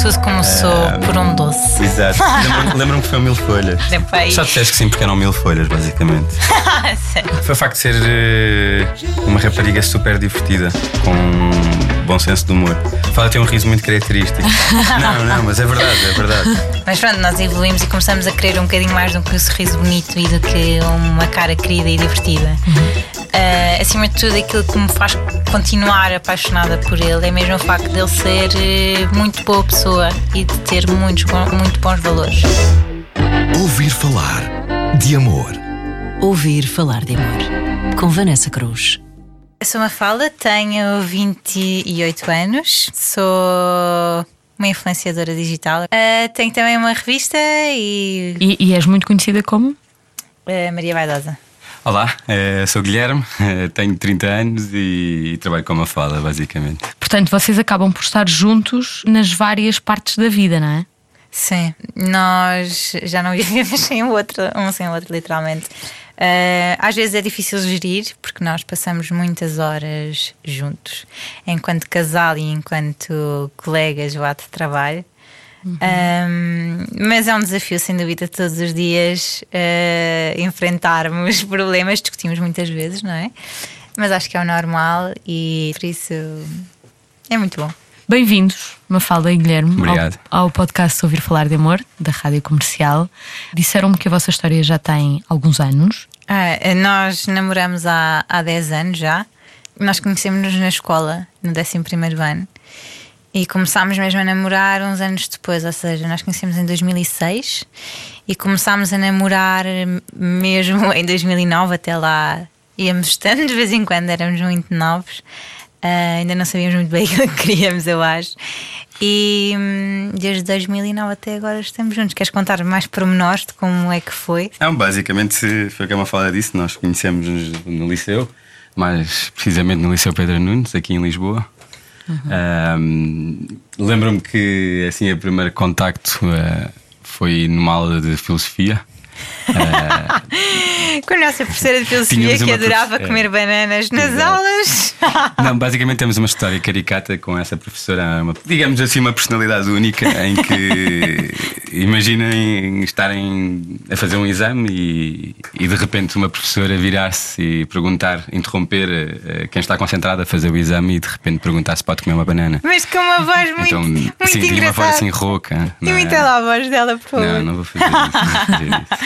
Tudo começou por um doce. Exato. Lembro-me lembro que foi um mil folhas. Depois. Só disseste que sim, porque eram mil folhas, basicamente. Sério. Foi o facto de ser eh, uma rapariga super divertida, com bom senso de humor. Fala tem um riso muito característico. não, não, mas é verdade, é verdade. Mas pronto, nós evoluímos e começamos a querer um bocadinho mais do que um sorriso bonito e do que uma cara querida e divertida. Ah, acima de tudo, aquilo que me faz continuar apaixonada por ele é mesmo o facto de ele ser eh, muito boa pessoa e de ter muitos, muito bons valores. Ouvir falar de amor. Ouvir falar de amor. Com Vanessa Cruz. Eu sou Mafalda, tenho 28 anos, sou uma influenciadora digital. Ah, tenho também uma revista e E, e és muito conhecida como? ah, Maria Vaidosa. Olá, eh, sou Guilherme, eh, tenho 30 anos e, trabalho com uma fala, basicamente. Portanto, vocês acabam por estar juntos nas várias partes da vida, não é? Sim, nós já não vivemos sem o outro, um sem o outro, literalmente. Ah, às vezes é difícil gerir porque nós passamos muitas horas juntos, enquanto casal e enquanto colegas lá de trabalho. Ahm, mas é um desafio, sem dúvida, todos os dias ah, enfrentarmos problemas, discutimos muitas vezes, não é? Mas acho que é o normal e por isso é muito bom. Bem-vindos, Mafalda e Guilherme, Obrigado. ao, ao podcast Ouvir Falar de Amor, da Rádio Comercial. Disseram-me que a vossa história já tem alguns anos. Ah, nós namoramos há, há 10 anos já. Nós conhecemos-nos na escola, no 11 ano. E começámos mesmo a namorar uns anos depois, ou seja, nós conhecemos em 2006 e começámos a namorar mesmo em 2009, até lá íamos estando de vez em quando, éramos muito novos. Ah, ainda não sabíamos muito bem aquilo que queríamos, eu acho. E hum, desde 2009 até agora estamos juntos. Queres contar mais pormenores de como é que foi? Não, basicamente foi o que uma fala disso. Nós conhecemos no liceu, mais precisamente no Liceu Pedro Nunes, aqui em Lisboa. Ahm, Lembro-me que assim, o primeiro contacto eh, foi numa aula de filosofia. Com a nossa professora de filosofia que adorava comer bananas nas Exato. aulas. Não, basicamente temos uma história caricata com essa professora, uma- digamos assim, uma personalidade única em que imaginem estarem a fazer um exame e, e de repente uma professora virar-se e perguntar, interromper eh, quem está concentrado a fazer o exame e de repente perguntar se pode comer uma banana. Mas com uma voz muito, então, muito sim, tinha uma voz engraçada. assim rouca. não é? Imita lá a voz dela, por favor. Não, não vou fazer isso. Não vou fazer isso.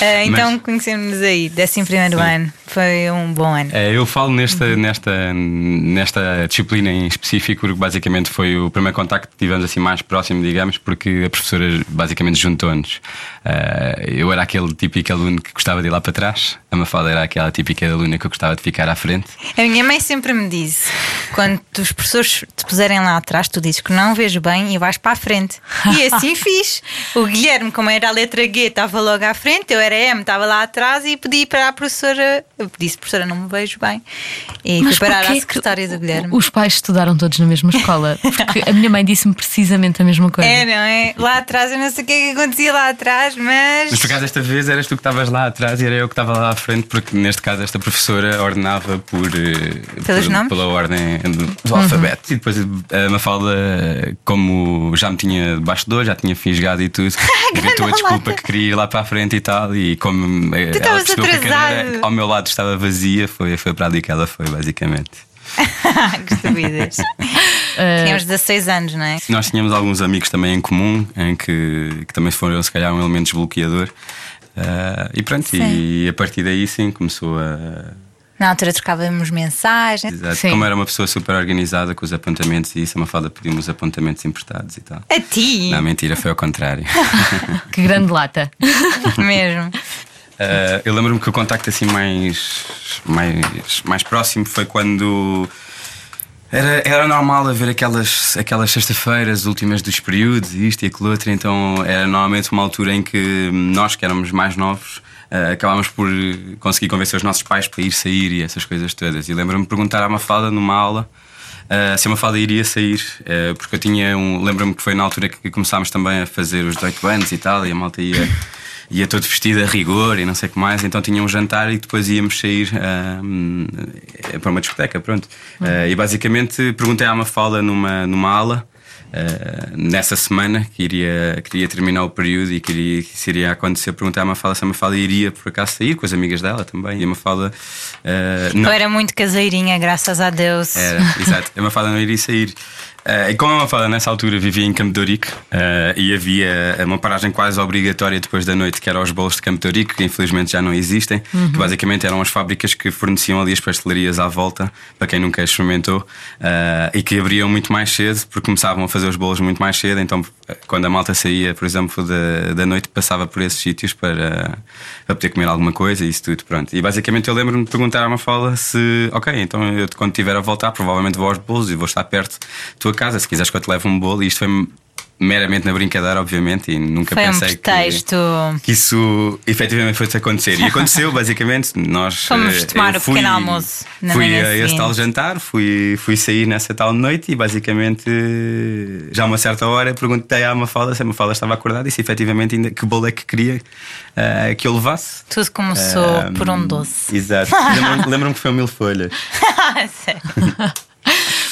Ah, então Mas- conhecemos-nos aí, 11 primeiro ano. Foi um bom ano. É, eu falo nesta, nesta, nesta disciplina em específico, porque basicamente foi o primeiro contacto que tivemos assim mais próximo, digamos, porque a professora basicamente juntou-nos. Eh, eu era aquele típico aluno que gostava de ir lá para trás, a Mafalda era aquela típica aluna que eu gostava de ficar à frente. A minha mãe sempre me disse: quando os professores te puserem lá atrás, tu dizes que não vejo bem e vais para a frente. E assim fiz. O Guilherme, como era a letra G, estava logo à frente, eu era M, estava lá atrás e pedi para a professora. Eu disse, professora, não me vejo bem. E fui parar à secretária do Guilherme. Os pais estudaram todos na mesma escola. Porque a minha mãe disse-me precisamente a mesma coisa. É, não é? Lá atrás, eu não sei o que é que acontecia lá atrás, mas. Mas por acaso desta vez eras tu que estavas lá atrás e era eu que estava lá à frente, porque neste caso esta professora ordenava por, eh, Pelos por- nomes? pela ordem do, do alfabeto. E depois a Mafalda, como já me tinha debaixo de dor, já tinha fisgado e tudo, inventou a desculpa que queria ir lá para a frente e tal. E como eh, ela estavas percebeu que a cadeira atrasado. ao meu lado estava vazia, foi, foi para ali que ela foi, basicamente. que estupidez. Tínhamos 16 anos, não é? Nós tínhamos alguns amigos também em comum, em que, que também foram, se calhar, um elemento desbloqueador. Ah, e pronto, e a partir daí sim começou a. Na altura trocávamos mensagens. Exato. Sim. Como era uma pessoa super organizada com os apontamentos e isso, a Mafalda pedimos apontamentos emprestados e tal. A ti! Não, mentira, foi ao contrário. Que grande lata. Mesmo. Ah, eu lembro-me que o contacto assim mais, mais, mais próximo foi quando era, era normal haver aquelas, aquelas sexta-feiras últimas dos períodos isto e aquilo outro, então era normalmente uma altura em que nós, que éramos mais novos, ah, acabámos por conseguir convencer os nossos pais para ir sair e essas coisas todas. E lembro-me de perguntar à Mafalda numa aula. ah, se a Mafalda iria sair, ah, porque eu tinha um. Lembro-me que foi na altura que começámos também a fazer os 18 anos e tal, e a malta ia, ia todo vestido a rigor e não sei o que mais, então tinha um jantar e depois íamos sair hum, para uma discoteca, pronto. Ah, e basicamente perguntei à Mafalda numa, numa ala. Uh, nessa semana que iria, queria terminar o período e queria que isso iria acontecer, perguntar a Mafalda se a Mafalda iria por acaso sair com as amigas dela também. E a Mafalda. Uh, não. Eu era muito caseirinha, graças a Deus. Era, exato. A Mafalda não iria sair. Uh, e como a Mafalda nessa altura vivia em Campo de Ourique uh, e havia uma paragem quase obrigatória depois da noite, que era aos bolos de Campo de Ourique, que infelizmente já não existem, uhum. que basicamente eram as fábricas que forneciam ali as pastelarias à volta, para quem nunca experimentou, uh, e que abriam muito mais cedo, porque começavam a fazer os bolos muito mais cedo. Então, quando a malta saía, por exemplo, da, da noite, passava por esses sítios para, para poder comer alguma coisa e isso tudo. Pronto. E basicamente eu lembro-me de perguntar à Mafalda se, ok, então eu quando estiver a voltar, provavelmente vou aos bolos e vou estar perto casa, se quiseres que eu te leve um bolo, e isto foi meramente na brincadeira, obviamente, e nunca foi pensei um que, que, isso efetivamente fosse acontecer. E aconteceu, basicamente. Nós fomos eh, tomar o fui, pequeno almoço. fui a esse tal jantar, fui, fui sair nessa tal noite e basicamente, já a uma certa hora, perguntei à Mafalda se a Mafalda estava acordada e se efetivamente ainda que bolo é que queria uh, que eu levasse. Tudo começou uh, por um doce. Exato. Lembro-me lembro que foi um mil folhas. Sério.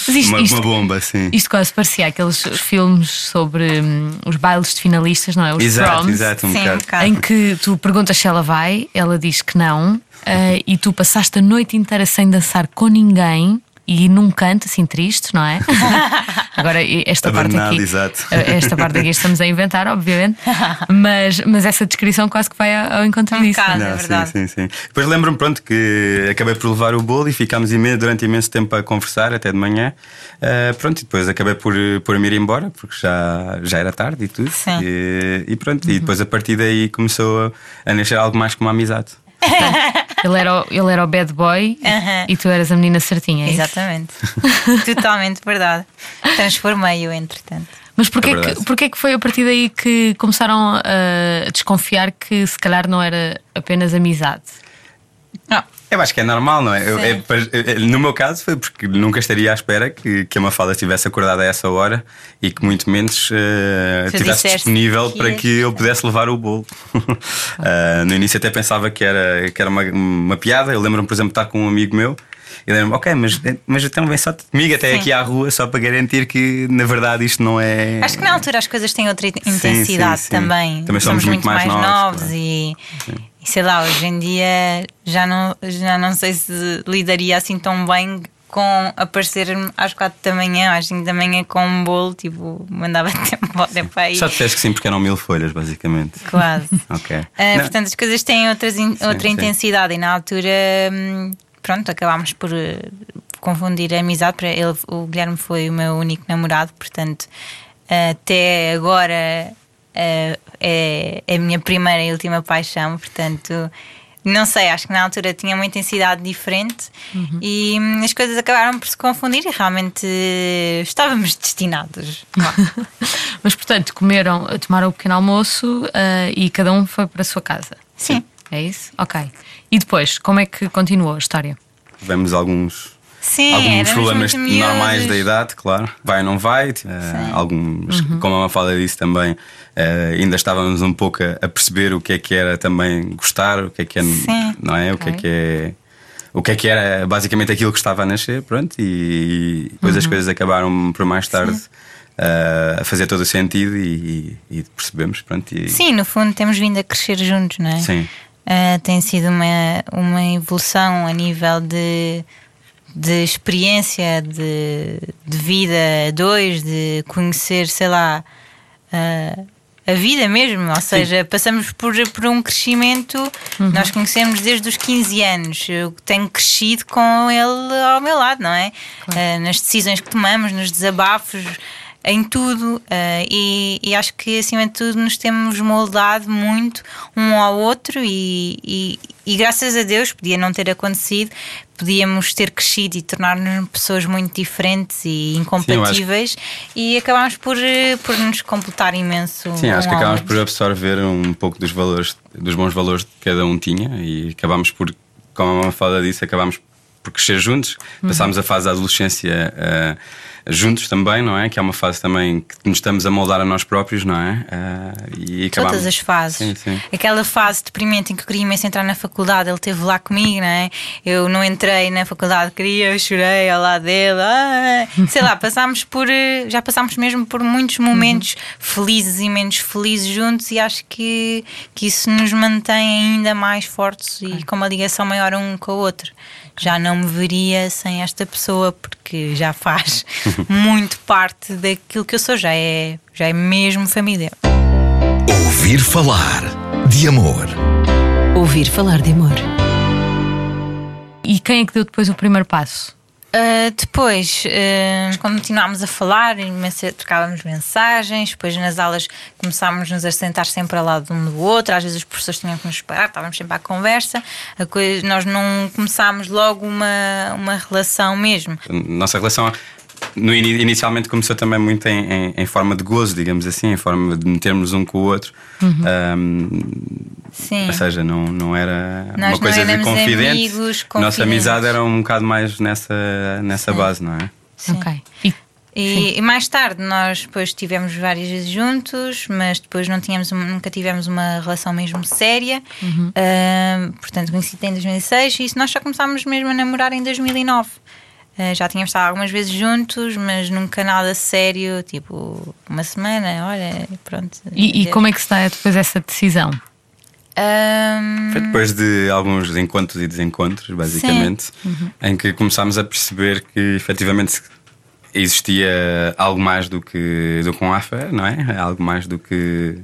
Isto, uma, isto, uma, bomba, sim. Isto quase parecia aqueles filmes sobre hum, os bailes de finalistas, não é? Os exato, proms, exato, um sim, bocado. Em que tu perguntas se ela vai, ela diz que não, uh, e tu passaste a noite inteira sem dançar com ninguém e num canto assim triste, não é? Agora, esta parte aqui. Exato. Eh, esta parte aqui estamos a inventar, obviamente, mas, mas essa descrição quase que vai ao encontro um disso. Bocado, não, é verdade. Sim, sim, sim. Depois lembro-me, pronto, que acabei por levar o bolo e ficámos imenso, durante imenso tempo a conversar, até de manhã. Uh, pronto, e depois acabei por, por me ir embora, porque já, já era tarde e tudo. Sim. E, e pronto, uhum. e depois a partir daí começou a, a nascer algo mais como uma amizade. Ele era, o, ele era o bad boy Uhum. e tu eras a menina certinha. é? Exatamente. Totalmente verdade. Transformei-o, entretanto. Mas porquê, É que, porquê que foi a partir daí que começaram a desconfiar que se calhar não era apenas amizade? Não. Eu acho que é normal, não é? Eu- é no meu caso foi porque nunca estaria à espera que, que a Mafalda estivesse acordada a essa hora e que muito menos eh, Tu estivesse disponível que para que eu pudesse levar o bolo. Eh, no início até pensava que era, que era uma, uma piada. Eu lembro-me, por exemplo, de estar com um amigo meu. E lembro-me, ok, mas, mas então vem só comigo até Sim. aqui à rua só para garantir que na verdade isto não é. Acho que na altura as coisas têm outra intensidade sim, sim. também. Também somos muito mais novos, novos claro. e, e sei lá, hoje em dia já não, já não sei se lidaria assim tão bem com aparecer às 4 da manhã, às 5 da manhã com um bolo, tipo, mandava-te embora para aí. Só disseste que sim, porque eram mil folhas, basicamente. Quase. Ok. Não, portanto, as coisas têm outras in- outra sim. intensidade e na altura, hum, pronto, acabámos por eh, confundir a amizade. Para ele, o Guilherme foi o meu único namorado, portanto, até agora eh, é a minha primeira e última paixão. Portanto, não sei, acho que na altura tinha uma intensidade diferente e hum, as coisas acabaram por se confundir e realmente estávamos destinados. Mas portanto, comeram, tomaram o pequeno almoço ah, e cada um foi para a sua casa. Sim. É isso? Ok. E depois, como é que continuou a história? Tivemos alguns Sim, alguns problemas normais da idade, claro. Vai ou não vai. eh, alguns, como a Mafalda disse também, eh, ainda estávamos um pouco a, a perceber o que é que era também gostar, o que é que é, Sim. não é? O que é que é. O que é que era basicamente aquilo que estava a nascer, pronto, e, depois as coisas acabaram por mais tarde eh, a fazer todo o sentido e, e percebemos, pronto. E, Sim, no fundo temos vindo a crescer juntos, não é? Sim. Ah, tem sido uma, uma evolução a nível de, de experiência, de, de vida a dois, de conhecer, sei lá, ah, a vida mesmo. Ou seja, passamos por, por um crescimento, nós conhecemos desde os 15 anos. Eu tenho crescido com ele ao meu lado, não é? Ah, nas decisões que tomamos, nos desabafos em tudo eh, e, e acho que acima de tudo nos temos moldado muito um ao outro e, e- e graças a Deus podia não ter acontecido podíamos ter crescido e tornar-nos pessoas muito diferentes e incompatíveis e acabámos por, eh, por nos completar imenso Sim, acho um que ao acabámos por absorver um pouco dos valores, dos bons valores que cada um tinha e acabámos por, como a Mafalda disse, acabámos por crescer juntos. Uhum. Passámos a fase da adolescência juntos também, não é? Que é uma fase também que nos estamos a moldar a nós próprios, não é? Uh, e acabamos... Todas as fases. Sim, sim. Aquela fase deprimente em que eu queria imenso entrar na faculdade, ele esteve lá comigo, não é? Eu não entrei na faculdade, queria, eu chorei ao lado dele. Ah, sei lá, passámos por. Eh, já passámos mesmo por muitos momentos uhum. felizes e menos felizes juntos e acho que, que isso nos mantém ainda mais fortes e com uma ligação maior um com o outro já não me veria sem esta pessoa porque já faz muito parte daquilo que eu sou, já é, já é mesmo família. Ouvir falar de amor. Ouvir falar de amor. E quem é que deu depois o primeiro passo? Uh, depois uh, continuámos a falar, trocávamos mensagens, depois nas aulas começámos-nos a sentar sempre ao lado um do outro, às vezes os professores tinham que nos esperar, estávamos sempre à conversa, coisa, nós não começámos logo uma, uma relação mesmo. Nossa relação no, inicialmente começou também muito em, em, em, forma de gozo, digamos assim, em forma de metermos um com o outro. Uhum. Um, Sim. Ou seja, não, não era Nós uma coisa de confidente. Amigos, Nossa amizade era um bocado mais nessa, nessa base, não é? Sim. Ok. E, e, e, mais tarde nós depois estivemos várias vezes juntos, mas depois não tínhamos, nunca tivemos uma relação mesmo séria. Uhum. Uh, portanto, conheci em 2006 e isso nós só começámos mesmo a namorar em 2009. Uh, já tínhamos estado algumas vezes juntos, mas nunca nada sério, tipo uma semana, olha, pronto. E, e como é que se dá depois essa decisão? Um... Foi depois de alguns encontros e desencontros, basicamente, uhum. em que começámos a perceber que efetivamente existia algo mais do que, do que um affair, não é? Algo mais do que,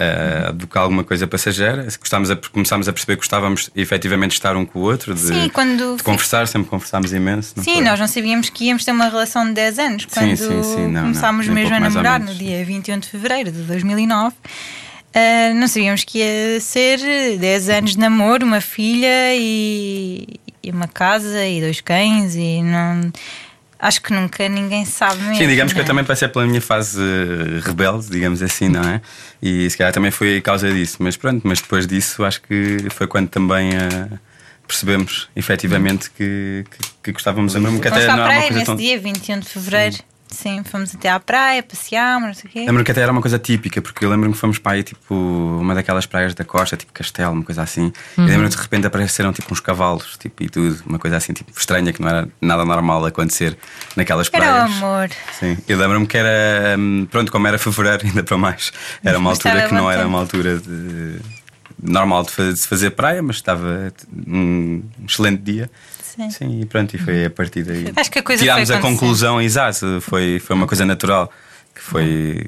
uh, do que alguma coisa passageira. Gostámos a, começámos a perceber que gostávamos efetivamente de estar um com o outro, de, sim, quando... de conversar, sempre conversámos imenso. sim, foi? nós não sabíamos que íamos ter uma relação de 10 anos quando sim, sim, não, começámos não, mesmo a namorar no dia 21 de fevereiro de 2009. Uh, não sabíamos que ia ser 10 anos de namoro, uma filha e, e, uma casa e dois cães e não. Acho que nunca ninguém sabe mesmo. Sim, digamos que eu também passei pela minha fase rebelde, digamos assim, não é? E se calhar também foi a causa disso. Mas pronto, mas depois disso acho que foi quando também uh, percebemos efetivamente que, que, que gostávamos mesmo. Que até não era uma coisa nesse tão... dia, 21 de fevereiro. Sim. Sim, fomos até à praia, passeámos, não sei o quê. Lembro que até era uma coisa típica, porque eu lembro-me que fomos para aí, tipo, uma daquelas praias da costa, tipo Castelo, uma coisa assim. Uhum. E lembro-me de repente apareceram, tipo, uns cavalos, tipo, e tudo, uma coisa assim, tipo, estranha, que não era nada normal acontecer naquelas praias. Era o amor. Sim, eu lembro-me que era, hum, pronto, como era fevereiro, ainda para mais, era uma altura que não era uma altura de normal de fazer praia, mas estava um excelente dia. Sim. Sim, e pronto, e foi a partir daí. Acho que a coisa Tirámos a conclusão exata, foi, foi uma coisa natural. Que foi,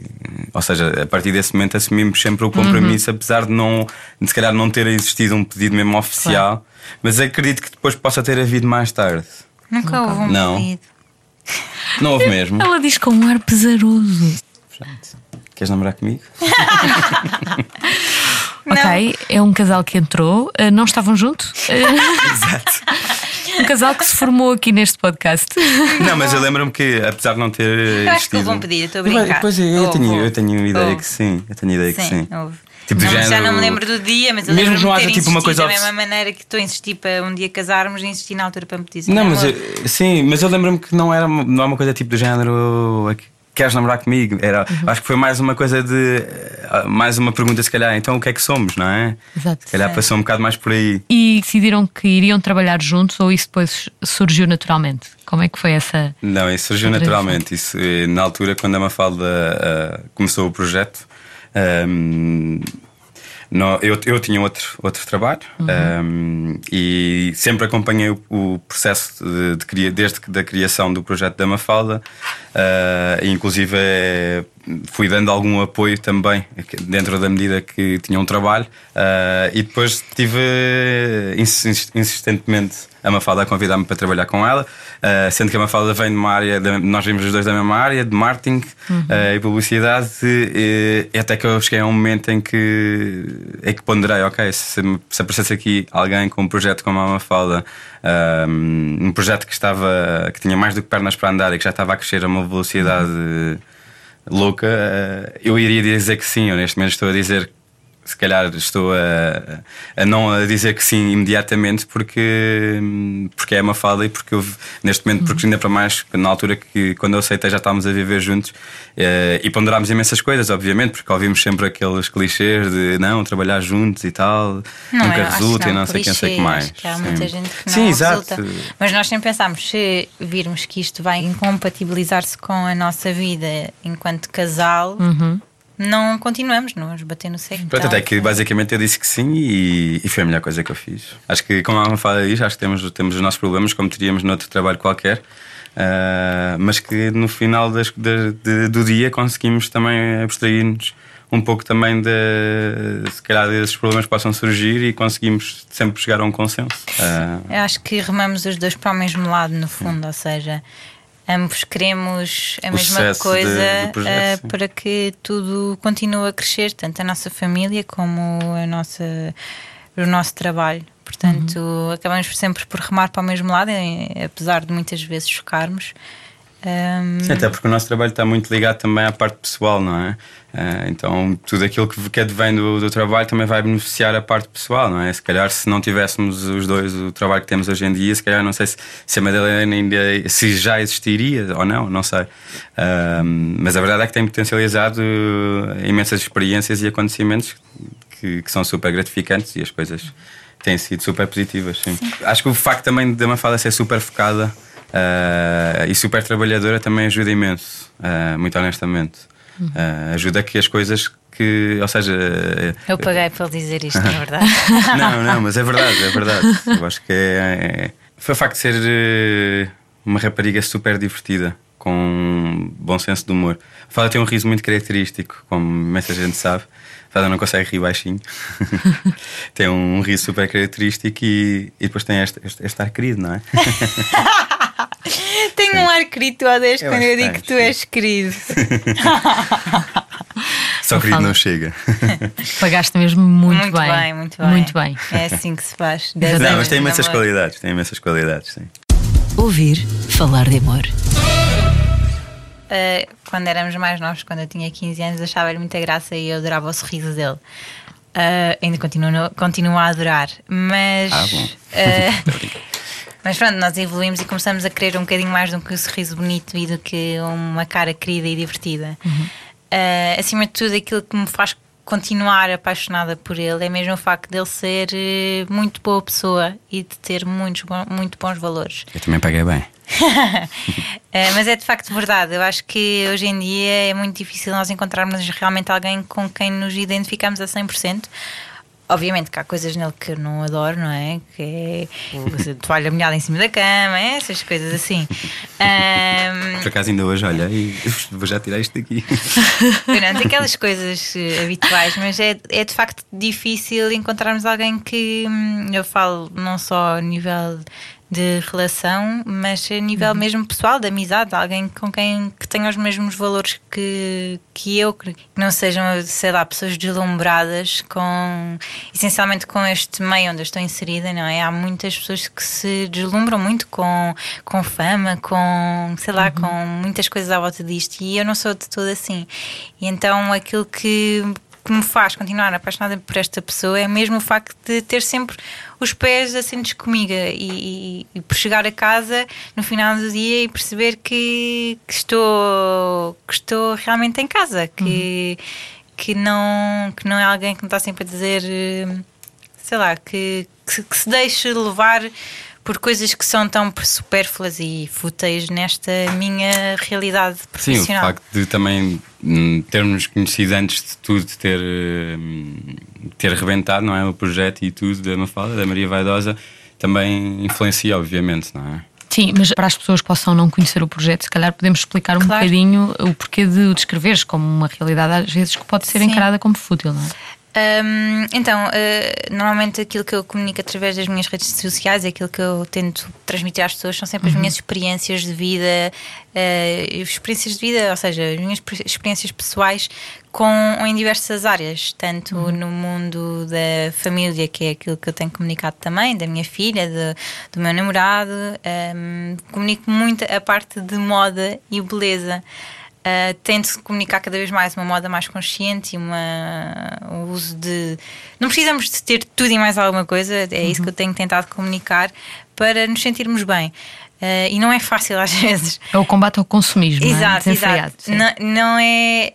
ou seja, a partir desse momento assumimos sempre o compromisso, uhum. apesar de não, de se calhar não ter existido um pedido mesmo oficial, claro. mas acredito que depois possa ter havido mais tarde. Nunca, Nunca. houve um não. pedido. Não houve mesmo. Ela diz com um ar pesaroso. Queres namorar comigo? ok, é um casal que entrou, uh, não estavam juntos? Exato. Um casal que se formou aqui neste podcast. Não, mas eu lembro-me que, apesar de não ter. Eu acho que vão pedir, estou a brincar. Pois é, eu, tenho, eu tenho ideia houve. que sim. Eu tenho ideia sim, que sim. Houve. Tipo não, género... Já não me lembro do dia, mas eu Mesmo não haja tipo uma coisa da mesma maneira que estou a insistir para um dia casarmos e insistir na altura para me dizer. Não, mas eu, sim, mas eu lembro-me que não era não é uma coisa tipo do género queres namorar comigo? Era, uhum. Acho que foi mais uma coisa de. Eh, mais uma pergunta, se calhar, então o que é que somos, não é? Exato. Se calhar passou um bocado mais por aí. E decidiram que iriam trabalhar juntos ou isso depois surgiu naturalmente? Como é que foi essa. Não, isso surgiu naturalmente. Isso, eh, na altura, quando a Mafalda uh, começou o projeto. Um, ehm, no, eu, eu tinha outro, outro trabalho uhum. um, e sempre acompanhei o, o processo de, de, desde da criação do projeto da Mafalda, uh, inclusive é, fui dando algum apoio também, dentro da medida que tinha um trabalho, uh, e depois tive insistentemente a Mafalda a convidar-me para trabalhar com ela, uh, sendo que a Mafalda vem de uma área, de, nós vimos os dois da mesma área, de marketing uhum. uh, e publicidade, e, e, até que eu cheguei a um momento em que, em que ponderei, ok, se, se aparecesse aqui alguém com um projeto como a Mafalda, um, um projeto que estava que tinha mais do que pernas para andar e que já estava a crescer a uma velocidade uhum. Louca, uh, eu iria dizer que sim, eu neste momento estou a dizer se calhar estou a, a não a dizer que sim imediatamente porque, porque é uma fala e porque eu, neste momento, porque ainda para mais na altura que quando eu aceitei já estávamos a viver juntos eh, e ponderámos imensas coisas, obviamente, porque ouvimos sempre aqueles clichês de não, trabalhar juntos e tal, Não, nunca resulta e não, não sei quem sei que mais. que há Sim. muita gente que não Sim, exato. Mas nós sempre pensámos, se virmos que isto vai incompatibilizar-se com a nossa vida enquanto casal, não continuamos, não vamos bater no seco. Pronto, Então, até que basicamente eu disse que sim e, e foi a melhor coisa que eu fiz. Acho que, como a Alma fala disso, acho que temos, temos os nossos problemas, como teríamos noutro trabalho qualquer, ah, mas que no final das- da- de- do dia conseguimos também abstrair-nos um pouco também de, se calhar, desses problemas que possam surgir e conseguimos sempre chegar a um consenso. Ah, Eu acho que remamos os dois para o mesmo lado, no fundo, ou seja, ambos queremos a O mesma coisa de- projeto, eh, para que tudo continue a crescer, tanto a nossa família como a nossa, o nosso trabalho. Portanto, Uhum. acabamos sempre por remar para o mesmo lado, apesar de muitas vezes chocarmos. Ahm, Sim, até porque o nosso trabalho está muito ligado também à parte pessoal, não é? Ah, então, tudo aquilo que que advém do, do trabalho também vai beneficiar a parte pessoal, não é? Se calhar, se não tivéssemos os dois o trabalho que temos hoje em dia, se calhar não sei se, se a Madalena ainda se já existiria ou não, não sei. Ah, mas a verdade é que tem potencializado imensas experiências e acontecimentos que, que são super gratificantes e as coisas têm sido super positivas. Sim. Acho que o facto também da Mafalda ser super focada ah, e super trabalhadora também ajuda imenso, ah, muito honestamente. Ah, ajuda que as coisas que, ou seja, eu paguei para ele dizer isto, na verdade. não, não, mas é verdade, é verdade. Eu acho que é, é- foi o facto de ser eh, uma rapariga super divertida, com um bom senso de humor. A Fada tem um riso muito característico, como imensa gente sabe. A Fada não consegue rir baixinho. tem um riso super característico e, e depois tem este, este, este ar querido, não é? Tenho um ar querido, tu odeias Eu quando eu que digo que tu és querido. Só querido não chega. Pagaste mesmo muito, muito bem. muito bem. Muito bem. É assim que se faz. Dez Não, mas tem imensas namoro. qualidades, tem imensas qualidades, sim. Ouvir falar de amor. Uh, quando éramos mais novos, quando eu tinha 15 anos, achava-lhe muita graça e eu adorava o sorriso dele. Uh, ainda continuo, continuo a adorar, mas. Ah, bom. uh, mas pronto, nós evoluímos e começamos a querer um bocadinho mais do que um sorriso bonito e do que uma cara querida e divertida. Uh, acima de tudo, aquilo que me faz continuar apaixonada por ele é mesmo o facto dele ser eh, muito boa pessoa e de ter muitos, muito bons valores. Eu também paguei bem. É, mas é de facto verdade. Eu acho que hoje em dia é muito difícil nós encontrarmos realmente alguém com quem nos identificamos a 100%. Obviamente que há coisas nele que eu não adoro, não é? Que é toalha molhada em cima da cama, é? essas coisas assim. Ahm, Por acaso ainda hoje olhei e vou já tirar isto daqui. Pronto, aquelas coisas eh, habituais, mas é, é de facto difícil encontrarmos alguém que hum, eu falo não só a nível de relação, mas a nível mesmo pessoal, de amizade, alguém com quem que tenha os mesmos valores que, que eu, que não sejam, sei lá, pessoas deslumbradas com essencialmente com este meio onde eu estou inserida, não é? Há muitas pessoas que se deslumbram muito com, com fama, com sei lá, com muitas coisas à volta disto e eu não sou de todo assim. E então aquilo que que me faz continuar apaixonada por esta pessoa é mesmo o facto de ter sempre os pés assentes comigo e, e- e por chegar a casa no final do dia e perceber que, que estou que estou realmente em casa que que não que não é alguém que me está sempre a dizer eh, sei lá que, que, que se deixe levar por coisas que são tão supérfluas e fúteis nesta minha realidade Sim, o profissional. facto de também hum, termos conhecido antes de tudo, ter, hum, ter rebentado não é, o projeto e tudo da Mafalda, da Maria Vaidosa, também influencia, obviamente, não é? Sim, mas para as pessoas que possam não conhecer o projeto, se calhar podemos explicar um Claro. bocadinho o porquê de o descreveres como uma realidade às vezes que pode ser Sim. encarada como fútil, não é? Hum, então, eh, normalmente aquilo que eu comunico através das minhas redes sociais, aquilo que eu tento transmitir às pessoas são sempre as minhas experiências de vida, eh, experiências de vida, ou seja, as minhas experiências pessoais com em diversas áreas, tanto no mundo da família, que é aquilo que eu tenho comunicado também, da minha filha, de- do meu namorado, hum, comunico muito a parte de moda e beleza. Uh, tento comunicar cada vez mais uma moda mais consciente e uma, o uso de. Não precisamos de ter tudo e mais alguma coisa, é isso que eu tenho tentado comunicar para nos sentirmos bem. Uh, e não é fácil às vezes. É o combate ao consumismo. Exato, é? exato. Não, não é.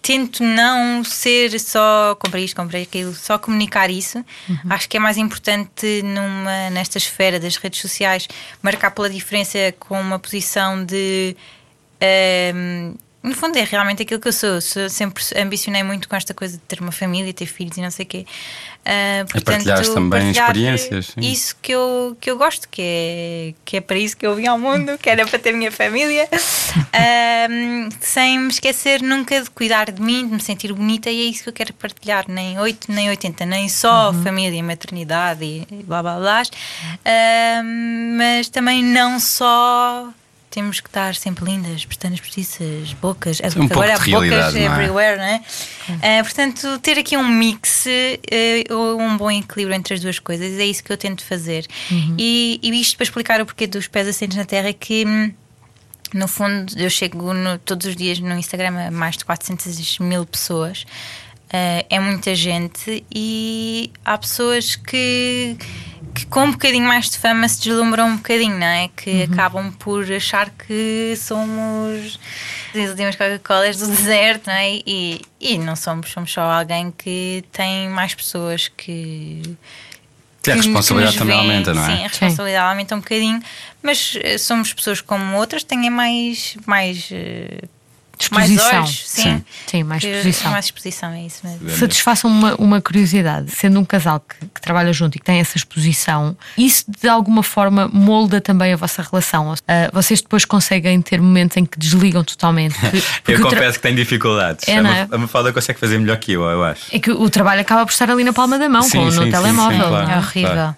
Tento não ser só comprei isto, comprei aquilo, só comunicar isso. Uhum. Acho que é mais importante numa, nesta esfera das redes sociais marcar pela diferença com uma posição de. Um, no fundo é realmente aquilo que eu sou. Sempre ambicionei muito com esta coisa de ter uma família, ter filhos e não sei o quê. Uh, portanto, partilhar também experiências. Sim. Isso que eu, que eu gosto, que é, que é para isso que eu vim ao mundo, que era para ter minha família, uh, sem me esquecer nunca de cuidar de mim, de me sentir bonita, e é isso que eu quero partilhar. Nem 8, nem 80, nem só uhum. família, maternidade e blá blá blá, uh, mas também não só temos que estar sempre lindas, pestanas postiças, bocas. Um Agora há bocas é? everywhere, não é? Uh, portanto, ter aqui um mix, uh, um bom equilíbrio entre as duas coisas, é isso que eu tento fazer. Uhum. E, e isto para explicar o porquê dos pés assentes na terra é que. Hum, no fundo, eu chego no, todos os dias no Instagram a mais de 400 mil pessoas. Uh, é muita gente e há pessoas que que com um bocadinho mais de fama se deslumbram um bocadinho, não é? Que uhum. acabam por achar que somos as últimas Coca-Colas do deserto, não é? E, e não somos, somos só alguém que tem mais pessoas que. Sim, a responsabilidade também aumenta, não é? Sim, a responsabilidade Sim. aumenta um bocadinho, mas eh, somos pessoas como outras, têm mais, mais eh, Disposição. Mais olhos, sim. sim. sim mais disposição. Mais disposição, é isso mesmo. Satisfaçam uma, uma curiosidade, sendo um casal que, que, trabalha junto e que tem essa exposição, isso de alguma forma molda também a vossa relação? Uh, vocês depois conseguem ter momentos em que desligam totalmente? eu confesso que tenho dificuldades. É, a, é? a Mafalda consegue fazer melhor que eu, eu acho. É que o trabalho acaba por estar ali na palma da mão, sim, com, sim, no telemóvel. Claro, é horrível. Claro.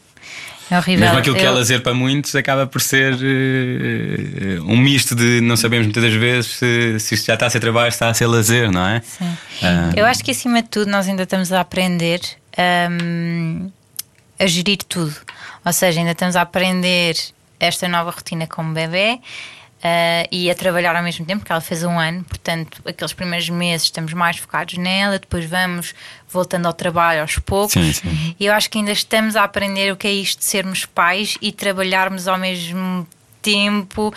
É horrível. Mesmo aquilo que é lazer para muitos acaba por ser uh, um misto de não sabemos muitas das vezes se, se isto já está a ser trabalho, se está a ser lazer, não é? Sim. Uh... Eu acho que acima de tudo nós ainda estamos a aprender um, a gerir tudo. Ou seja, ainda estamos a aprender esta nova rotina como bebê Uh, e a trabalhar ao mesmo tempo, porque ela fez um ano, portanto, aqueles primeiros meses estamos mais focados nela, depois vamos voltando ao trabalho aos poucos. Sim, sim. E eu acho que ainda estamos a aprender o que é isto de sermos pais e trabalharmos ao mesmo tempo, uh,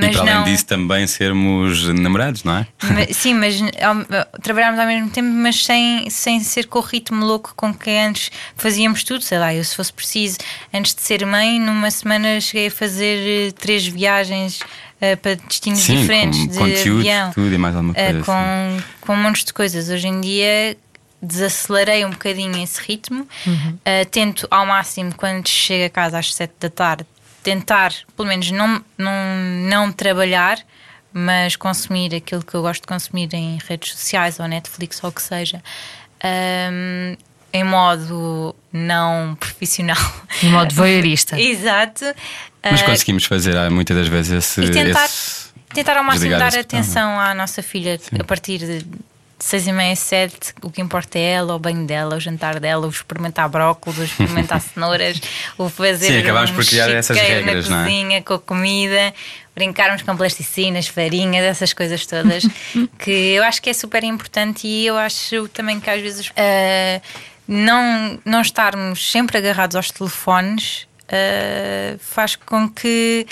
mas e para não... além disso também sermos namorados, não é? Mas, sim, mas ao, trabalharmos ao mesmo tempo, mas sem, sem ser com o ritmo louco com que antes fazíamos tudo, sei lá, eu se fosse preciso, antes de ser mãe, numa semana cheguei a fazer uh, três viagens uh, para destinos sim, diferentes com de conteúdo, avião, tudo e mais alguma coisa, com, assim. com um monte de coisas. Hoje em dia desacelerei um bocadinho esse ritmo, uhum. tento ao máximo quando chego a casa às sete da tarde tentar, pelo menos, não, não, não trabalhar, mas consumir aquilo que eu gosto de consumir em redes sociais ou Netflix ou o que seja. Um, em modo não profissional. Em modo voyeurista. Exato. Mas uh, conseguimos fazer ah, muitas das vezes esse. E tentar, esse tentar ao máximo dar atenção à nossa filha Sim. a partir de seis e meia, sete, o que importa é ela, o banho dela, o jantar dela, o experimentar brócolis, o experimentar cenouras, o fazer. Sim, acabámos um por criar essas regras, na cozinha, é? com a comida, brincarmos com plasticinas, farinhas, essas coisas todas, que eu acho que é super importante e eu acho também que às vezes uh, não, não estarmos sempre agarrados aos telefones uh, faz com que.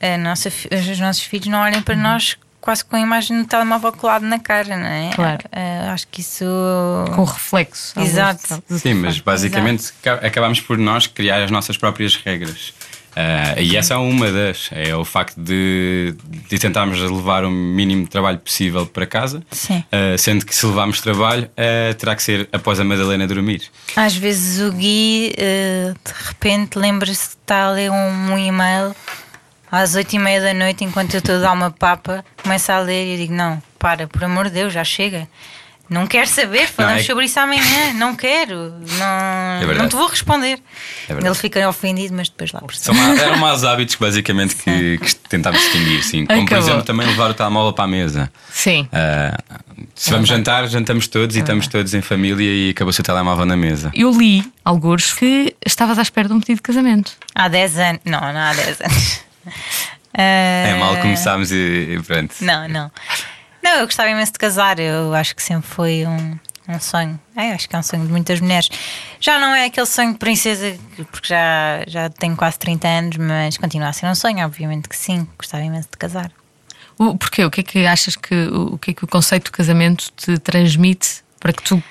A nossa, os nossos filhos não olhem para uhum. nós quase com a imagem do telemóvel colado na cara, não é? Claro. Uh, acho que isso. Com reflexo. Exato. Sim, mas basicamente Exato. acabamos por nós criar as nossas próprias regras. Uh, e essa é uma das. É o facto de, de tentarmos levar o mínimo de trabalho possível para casa. Sim. Uh, sendo que se levarmos trabalho, uh, terá que ser após a Madalena dormir. Às vezes o Gui, de repente, lembra-se de estar a ler um, um e-mail às oito e meia da noite, enquanto eu estou a dar uma papa, começo a ler e eu digo: Não, para, por amor de Deus, já chega. Não quero saber, falamos não, é... sobre isso amanhã. Não quero, não, é não te vou responder. É Ele fica ofendido, mas depois lá São Eram maus hábitos, basicamente, que, que tentámos distinguir. Sim. Como, por exemplo, também levar o telemóvel para a mesa. Sim. Uh, se vamos jantar, jantamos todos e estamos todos em família e acabou-se o telemóvel na mesa. Eu li, alguns, que estavas à espera de um pedido de casamento. Há 10 anos. Não, não há 10 anos. É mal Ah, começámos e, e pronto. Não, não. Não, eu gostava imenso de casar. Eu acho que sempre foi um, um sonho. É, acho que é um sonho de muitas mulheres. Já não é aquele sonho de princesa, porque já, já tenho quase 30 anos, mas continua a ser um sonho, obviamente que sim. Gostava imenso de casar. O, porquê? O que é que achas que o, o que é que o conceito de casamento te transmite para que tu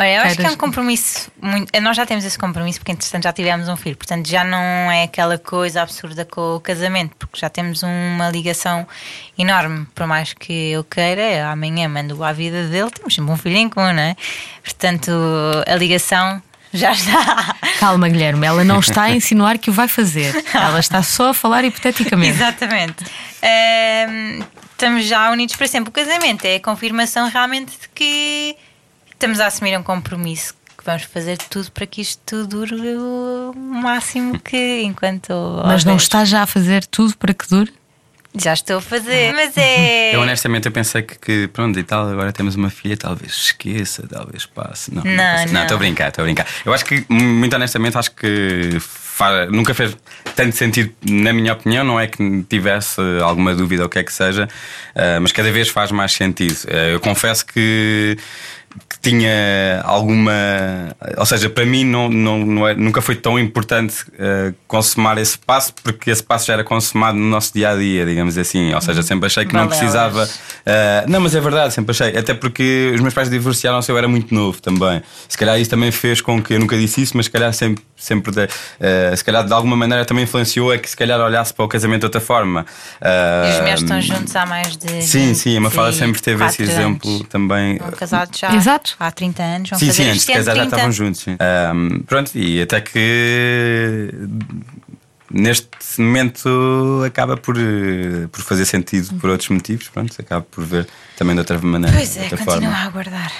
Olha, eu acho que é um compromisso muito. Nós já temos esse compromisso porque, entretanto, já tivemos um filho. Portanto, já não é aquela coisa absurda com o casamento, porque já temos uma ligação enorme. Por mais que eu queira, amanhã mando à vida dele, temos sempre um filho em comum, não é? Portanto, a ligação já está. Calma, Guilherme, ela não está a insinuar que o vai fazer. Ela está só a falar hipoteticamente. Exatamente. Ehm, estamos já unidos para sempre. O casamento é a confirmação realmente de que estamos a assumir um compromisso. Que vamos fazer tudo para que isto tudo dure o máximo que enquanto. Mas não houver. está já a fazer tudo para que dure? Já estou a fazer. Mas é. Eu honestamente eu pensei que, que, pronto e tal, agora temos uma filha, talvez esqueça, talvez passe. Não, Não, estou a brincar, estou a brincar. Eu acho que, muito honestamente, acho que fa- nunca fez tanto sentido, na minha opinião, não é que tivesse alguma dúvida ou o que é que seja, ah, mas cada vez faz mais sentido. Ah, eu confesso que. Que tinha alguma. Ou seja, para mim não, não, não é- nunca foi tão importante ah, consumar esse passo, porque esse passo já era consumado no nosso dia a dia, digamos assim. Ou seja, sempre achei que não precisava. ah, não, mas é verdade, sempre achei. Até porque os meus pais divorciaram-se, eu era muito novo também. Se calhar isso também fez com que eu nunca disse isso, mas se calhar sempre. sempre de- ah, se calhar de alguma maneira também influenciou é que se calhar olhasse para o casamento de outra forma. E os meus estão juntos há mais de. Sim, sim, a Mafalda 24 sempre teve esse exemplo anos. também. Estão casados já Exato. há 30 anos. Vão Sim, fazer sim, antes este de casar já 30. estavam juntos. Sim. Ahm, pronto, e até que neste momento acaba por, eh, por fazer sentido por outros motivos, pronto, acaba por ver também de outra maneira. Pois é, outra continua forma. a aguardar.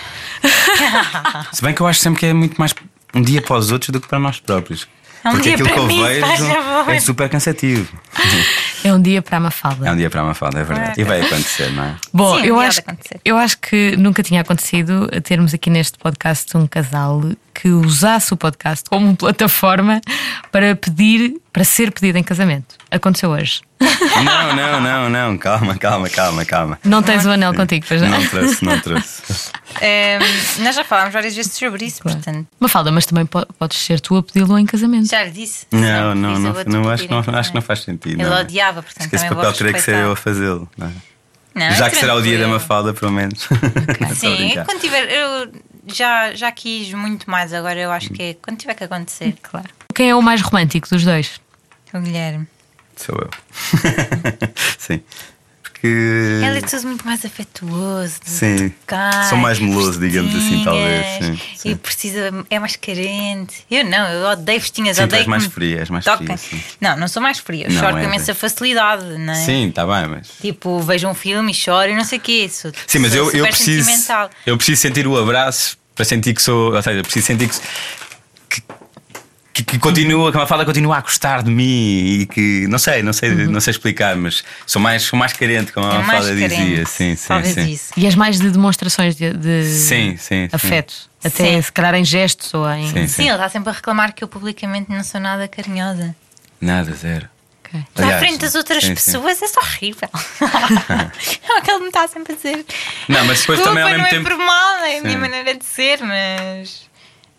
Se bem que eu acho sempre que é muito mais um dia para os outros do que para nós próprios. É um Porque dia aquilo para que eu mim, vejo é super cansativo. É um dia para a Mafalda. É um dia para a Mafalda, é verdade. E vai acontecer, não é? Bom, Sim, eu, acho, acontecer. eu acho que nunca tinha acontecido termos aqui neste podcast um casal que usasse o podcast como plataforma para pedir, para ser pedido em casamento. Aconteceu hoje. Não, não, não, não, calma, calma, calma, calma. Não tens o anel contigo, pois não? Não trouxe, não trouxe. Ehm, nós já falámos várias vezes sobre isso, portanto. Mafalda, mas também po- podes ser tu a pedi-lo em casamento. Já lhe disse. Não, Sim, não, não, não, pedir acho, que não, acho que não casamento. faz sentido. Ele não. odiava, portanto, Acho que esse papel teria que ser eu a fazê-lo. não é? Não, Já é que será o dia da. Mafalda, pelo menos. A Sim, quando tiver. Eu já, já quis muito mais, agora eu acho que é quando tiver que acontecer. Claro. Quem é o mais romântico dos dois? O Guilherme. Sou eu. Sim. Porque. Ele é tudo muito mais afetuoso. Sim. tocar, Sou mais meloso, digamos assim, talvez, sim, sim. E precisa, é mais carente. Eu não, eu odeio festinhas, Sim, odeio. és mais que fria, és mais toquem. fria. Não, não sou mais fria. Eu Não, choro é, com imensa é. facilidade, não é? Sim, está bem, mas. Tipo, vejo um filme e choro e não sei o quê. Sou, Sim, mas eu, eu preciso. Eu preciso sentir o abraço para sentir que sou. Ou seja, eu preciso sentir que. que que, que continua, que a Mafalda continua a gostar de mim e que não sei, não sei, não sei explicar, mas sou mais, sou mais carente, como a É Mafalda dizia. Sim, sim, Talvez sim. isso. E és mais de demonstrações de, de Sim, sim, sim. Até Sim. se calhar em gestos ou em. Sim. Sim, ele está sempre a reclamar que eu publicamente não sou nada carinhosa. Nada, zero. Ok. Mas à Aliás, frente das outras sim, sim. pessoas é só horrível. é o que ele me está sempre a dizer. Não, mas depois Desculpa, também ao não mesmo é tempo. por mal, é a minha Sim. maneira de ser, mas.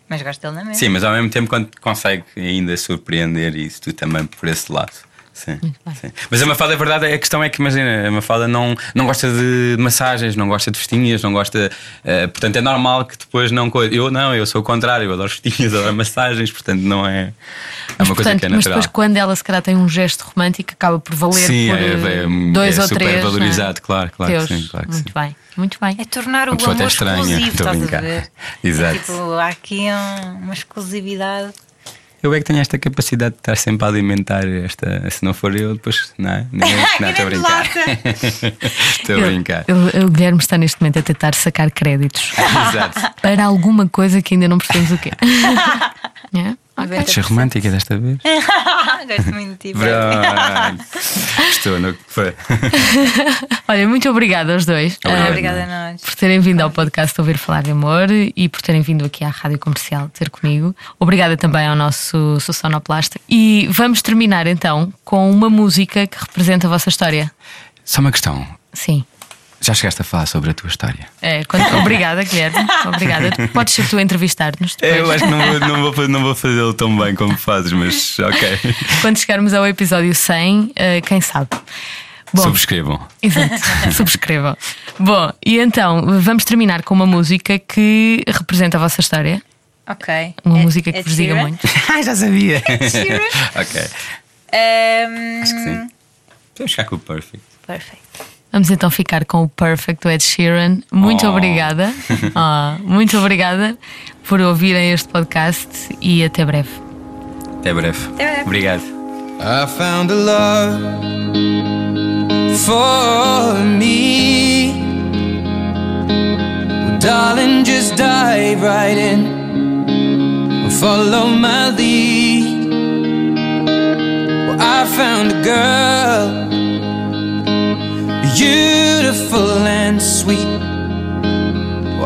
Mas gosto dele na mesma. Sim, mas ao mesmo tempo quando consegue ainda surpreender isso, tu também por esse lado. Sim, sim. Mas a Mafalda, a verdade, a questão é que imagina, a Mafalda não, não gosta de massagens, não gosta de festinhas, não gosta. eh, portanto, é normal que depois não. Eu não, eu sou o contrário, eu adoro festinhas, adoro massagens, portanto, não é. É Mas, uma coisa portanto, que é mas natural. depois, quando ela se calhar tem um gesto romântico, acaba por valer sim, por é, eh, é, dois é ou super três. é? valorizado, claro, claro que sim. Claro que muito sim. bem, muito bem. É tornar o amor estranha, exclusivo, estás a ver? Exato. É tipo, há aqui um- uma exclusividade. Eu é que tenho esta capacidade de estar sempre a alimentar esta. Se não for eu, depois. Não, é? Ninguém, não, estou a brincar. estou a brincar. Eu- eu- o Guilherme está neste momento a tentar sacar créditos Exato. para alguma coisa que ainda não percebemos o quê. É? 90%. Ser romântica desta vez. Gosto muito de ti. Estou no. Foi. Olha, muito obrigada aos dois. Obrigado. ah, Obrigada a nós. por terem vindo ao podcast Ouvir Falar de Amor e por terem vindo aqui à Rádio Comercial ter comigo. Obrigada também ao nosso sonoplasta. E vamos terminar então com uma música que representa a vossa história. Só uma questão. Sim. Já chegaste a falar sobre a tua história? É, quando- Obrigada, Guilherme. Obrigada. Podes ser tu a entrevistar-nos depois. Eu acho que não vou, não vou, fazer- não vou fazê-lo tão bem como fazes, mas ok. Quando chegarmos ao episódio 100, eh, quem sabe? Bom, Subscrevam. Exato, subscrevam. Bom, e então vamos terminar com uma música que representa a vossa história. Ok. Uma É- música que é vos diga muito. Ah, já sabia. Sheeran? ok. Ehm, Acho que sim. Podemos ficar com o perfect. Perfeito. Vamos então ficar com o Perfect do Ed Sheeran. Muito Oh. obrigada. Ah, muito obrigada por ouvirem este podcast e até breve. Até breve. Até breve. Obrigado. I found a love for me. Darling, just dive right in. Follow my lead. Well, I found a girl,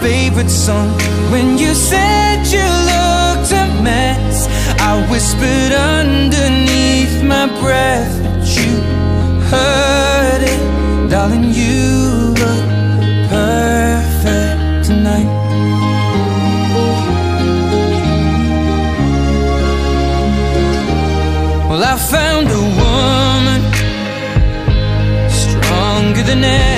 favorite song. When you said you looked a mess, I whispered underneath my breath, but you heard it, darling. You look perfect tonight. Well, I found a woman stronger than. She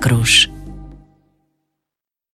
Falar